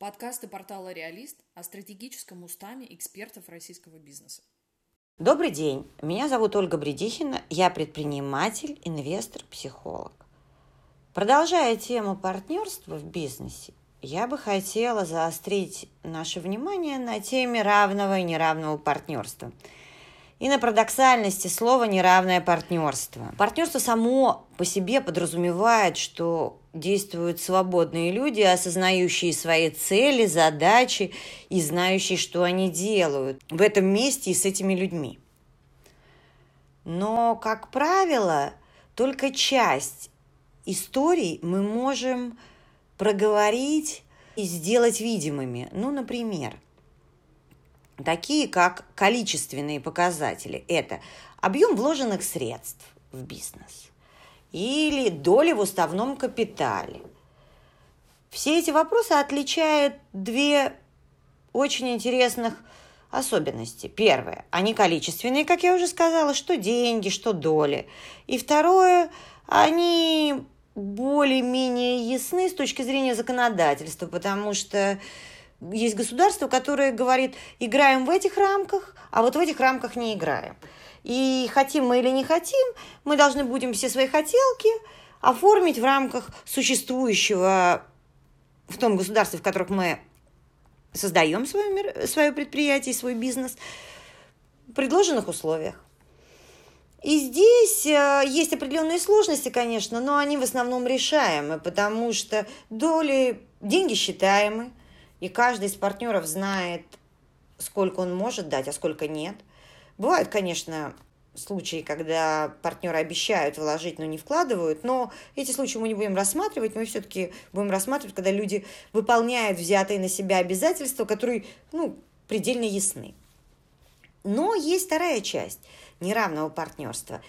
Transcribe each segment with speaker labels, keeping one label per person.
Speaker 1: Подкасты портала «Реалист» о стратегическом устаме экспертов российского бизнеса.
Speaker 2: Добрый день, меня зовут Ольга Бредихина, я предприниматель, инвестор, психолог. Продолжая тему партнерства в бизнесе, я бы хотела заострить наше внимание на теме равного и неравного партнерства – и на парадоксальности слова «неравное партнерство». Партнерство само по себе подразумевает, что действуют свободные люди, осознающие свои цели, задачи и знающие, что они делают в этом месте и с этими людьми. Но, как правило, только часть историй мы можем проговорить и сделать видимыми. Ну, например – такие как количественные показатели. Это объем вложенных средств в бизнес или доли в уставном капитале. Все эти вопросы отличают две очень интересных особенности. Первое, они количественные, как я уже сказала, что деньги, что доли. И второе, они более-менее ясны с точки зрения законодательства, потому что есть государство, которое говорит, играем в этих рамках, а вот в этих рамках не играем. И хотим мы или не хотим, мы должны будем все свои хотелки оформить в рамках существующего в том государстве, в котором мы создаем свое, свое предприятие, свой бизнес, в предложенных условиях. И здесь э, есть определенные сложности, конечно, но они в основном решаемы, потому что доли, деньги считаемы, и каждый из партнеров знает, сколько он может дать, а сколько нет. Бывают, конечно, случаи, когда партнеры обещают вложить, но не вкладывают, но эти случаи мы не будем рассматривать, мы все-таки будем рассматривать, когда люди выполняют взятые на себя обязательства, которые, ну, предельно ясны. Но есть вторая часть неравного партнерства.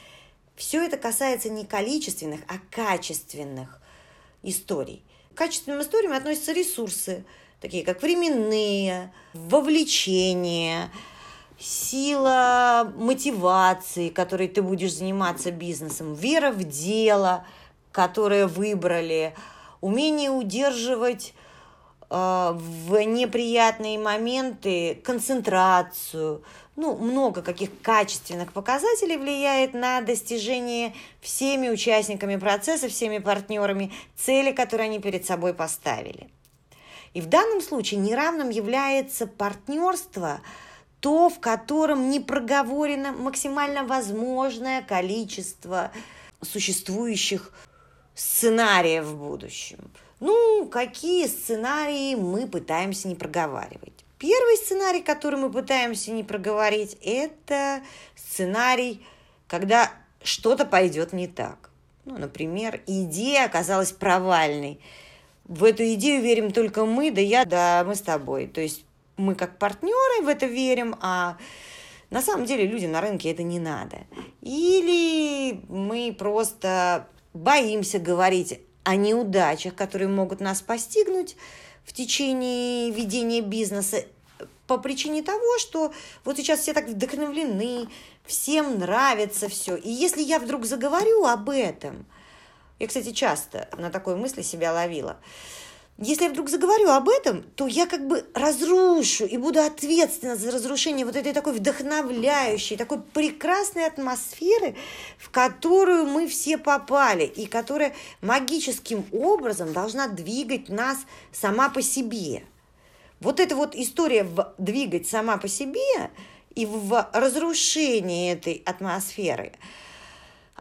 Speaker 2: Все это касается не количественных, а качественных историй. К качественным историям относятся ресурсы – такие как временные, вовлечение, сила мотивации, которой ты будешь заниматься бизнесом, вера в дело, которое выбрали, умение удерживать э, в неприятные моменты концентрацию. Ну, много каких качественных показателей влияет на достижение всеми участниками процесса, всеми партнерами цели, которые они перед собой поставили. И в данном случае неравным является партнерство, то, в котором не проговорено максимально возможное количество существующих сценариев в будущем. Ну, какие сценарии мы пытаемся не проговаривать? Первый сценарий, который мы пытаемся не проговорить, это сценарий, когда что-то пойдет не так. Ну, например, идея оказалась провальной – в эту идею верим только мы, да я, да мы с тобой. То есть мы как партнеры в это верим, а на самом деле людям на рынке это не надо. Или мы просто боимся говорить о неудачах, которые могут нас постигнуть в течение ведения бизнеса по причине того, что вот сейчас все так вдохновлены, всем нравится все. И если я вдруг заговорю об этом – я, кстати, часто на такой мысли себя ловила. Если я вдруг заговорю об этом, то я как бы разрушу и буду ответственна за разрушение вот этой такой вдохновляющей, такой прекрасной атмосферы, в которую мы все попали, и которая магическим образом должна двигать нас сама по себе. Вот эта вот история в двигать сама по себе и в разрушении этой атмосферы –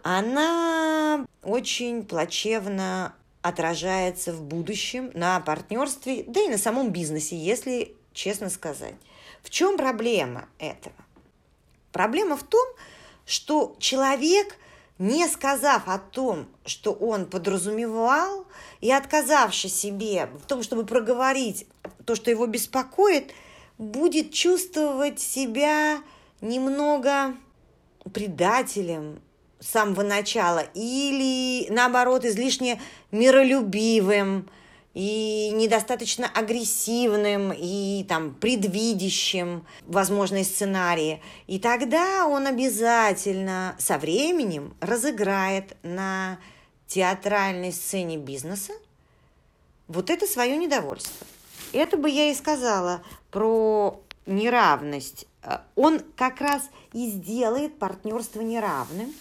Speaker 2: она очень плачевно отражается в будущем на партнерстве, да и на самом бизнесе, если честно сказать. В чем проблема этого? Проблема в том, что человек, не сказав о том, что он подразумевал, и отказавшись себе в том, чтобы проговорить то, что его беспокоит, будет чувствовать себя немного предателем, самого начала, или наоборот излишне миролюбивым и недостаточно агрессивным и там предвидящим возможные сценарии. И тогда он обязательно со временем разыграет на театральной сцене бизнеса вот это свое недовольство. это бы я и сказала про неравность. Он как раз и сделает партнерство неравным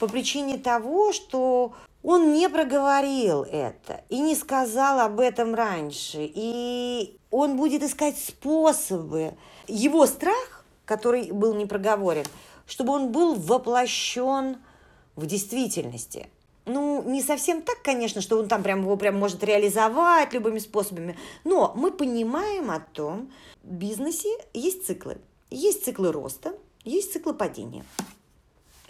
Speaker 2: по причине того, что он не проговорил это и не сказал об этом раньше. И он будет искать способы. Его страх, который был не проговорен, чтобы он был воплощен в действительности. Ну, не совсем так, конечно, что он там прям его прям может реализовать любыми способами, но мы понимаем о том, в бизнесе есть циклы. Есть циклы роста, есть циклы падения.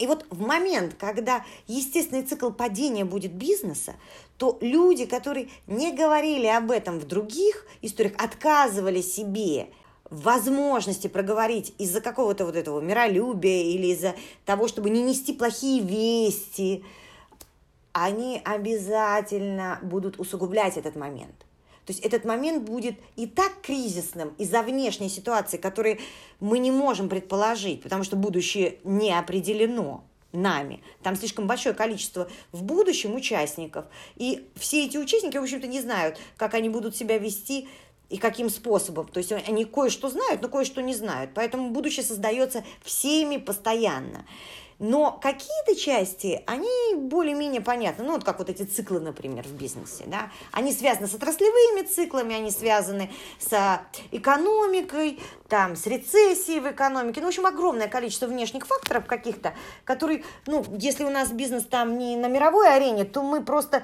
Speaker 2: И вот в момент, когда естественный цикл падения будет бизнеса, то люди, которые не говорили об этом в других историях, отказывали себе возможности проговорить из-за какого-то вот этого миролюбия или из-за того, чтобы не нести плохие вести, они обязательно будут усугублять этот момент. То есть этот момент будет и так кризисным из-за внешней ситуации, которые мы не можем предположить, потому что будущее не определено нами. Там слишком большое количество в будущем участников. И все эти участники, в общем-то, не знают, как они будут себя вести и каким способом. То есть они кое-что знают, но кое-что не знают. Поэтому будущее создается всеми постоянно. Но какие-то части, они более-менее понятны. Ну, вот как вот эти циклы, например, в бизнесе. Да? Они связаны с отраслевыми циклами, они связаны с экономикой, там, с рецессией в экономике. Ну, в общем, огромное количество внешних факторов каких-то, которые, ну, если у нас бизнес там не на мировой арене, то мы просто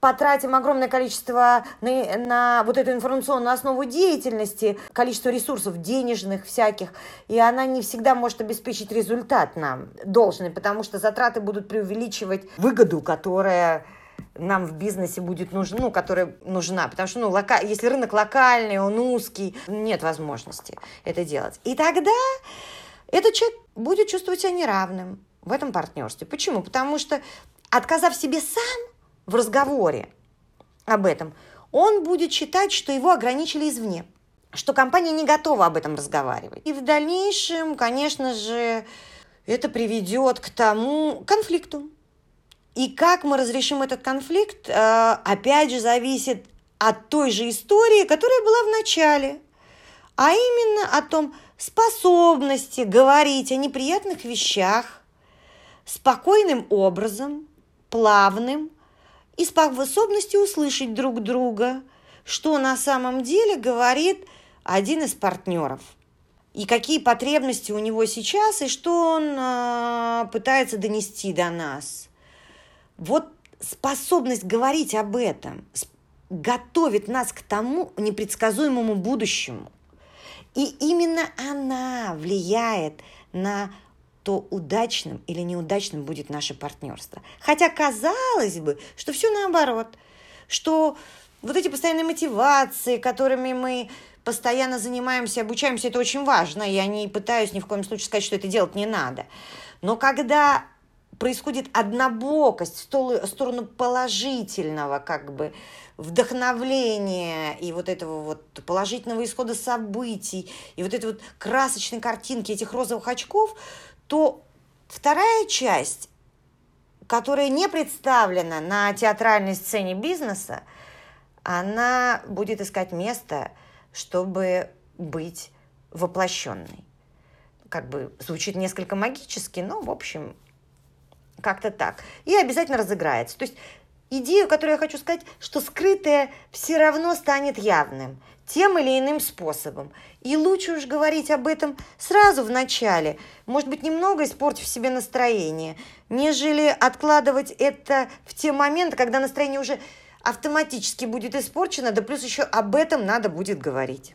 Speaker 2: потратим огромное количество на, на вот эту информационную основу деятельности, количество ресурсов денежных всяких, и она не всегда может обеспечить результат нам должный, потому что затраты будут преувеличивать выгоду, которая нам в бизнесе будет нужна, ну, которая нужна, потому что, ну, лока... если рынок локальный, он узкий, нет возможности это делать. И тогда этот человек будет чувствовать себя неравным в этом партнерстве. Почему? Потому что, отказав себе сам, в разговоре об этом, он будет считать, что его ограничили извне, что компания не готова об этом разговаривать. И в дальнейшем, конечно же, это приведет к тому конфликту. И как мы разрешим этот конфликт, э, опять же, зависит от той же истории, которая была в начале, а именно о том способности говорить о неприятных вещах спокойным образом, плавным, и способности услышать друг друга, что на самом деле говорит один из партнеров. И какие потребности у него сейчас, и что он э, пытается донести до нас. Вот способность говорить об этом готовит нас к тому непредсказуемому будущему. И именно она влияет на то удачным или неудачным будет наше партнерство. Хотя казалось бы, что все наоборот, что вот эти постоянные мотивации, которыми мы постоянно занимаемся, обучаемся, это очень важно. Я не пытаюсь ни в коем случае сказать, что это делать не надо. Но когда происходит однобокость в сторону положительного, как бы, вдохновления и вот этого вот положительного исхода событий, и вот этой вот красочной картинки этих розовых очков, то вторая часть, которая не представлена на театральной сцене бизнеса, она будет искать место, чтобы быть воплощенной. Как бы звучит несколько магически, но, в общем, как-то так. И обязательно разыграется. То есть идею, которую я хочу сказать, что скрытое все равно станет явным тем или иным способом. И лучше уж говорить об этом сразу в начале, может быть, немного испортив себе настроение, нежели откладывать это в те моменты, когда настроение уже автоматически будет испорчено, да плюс еще об этом надо будет говорить.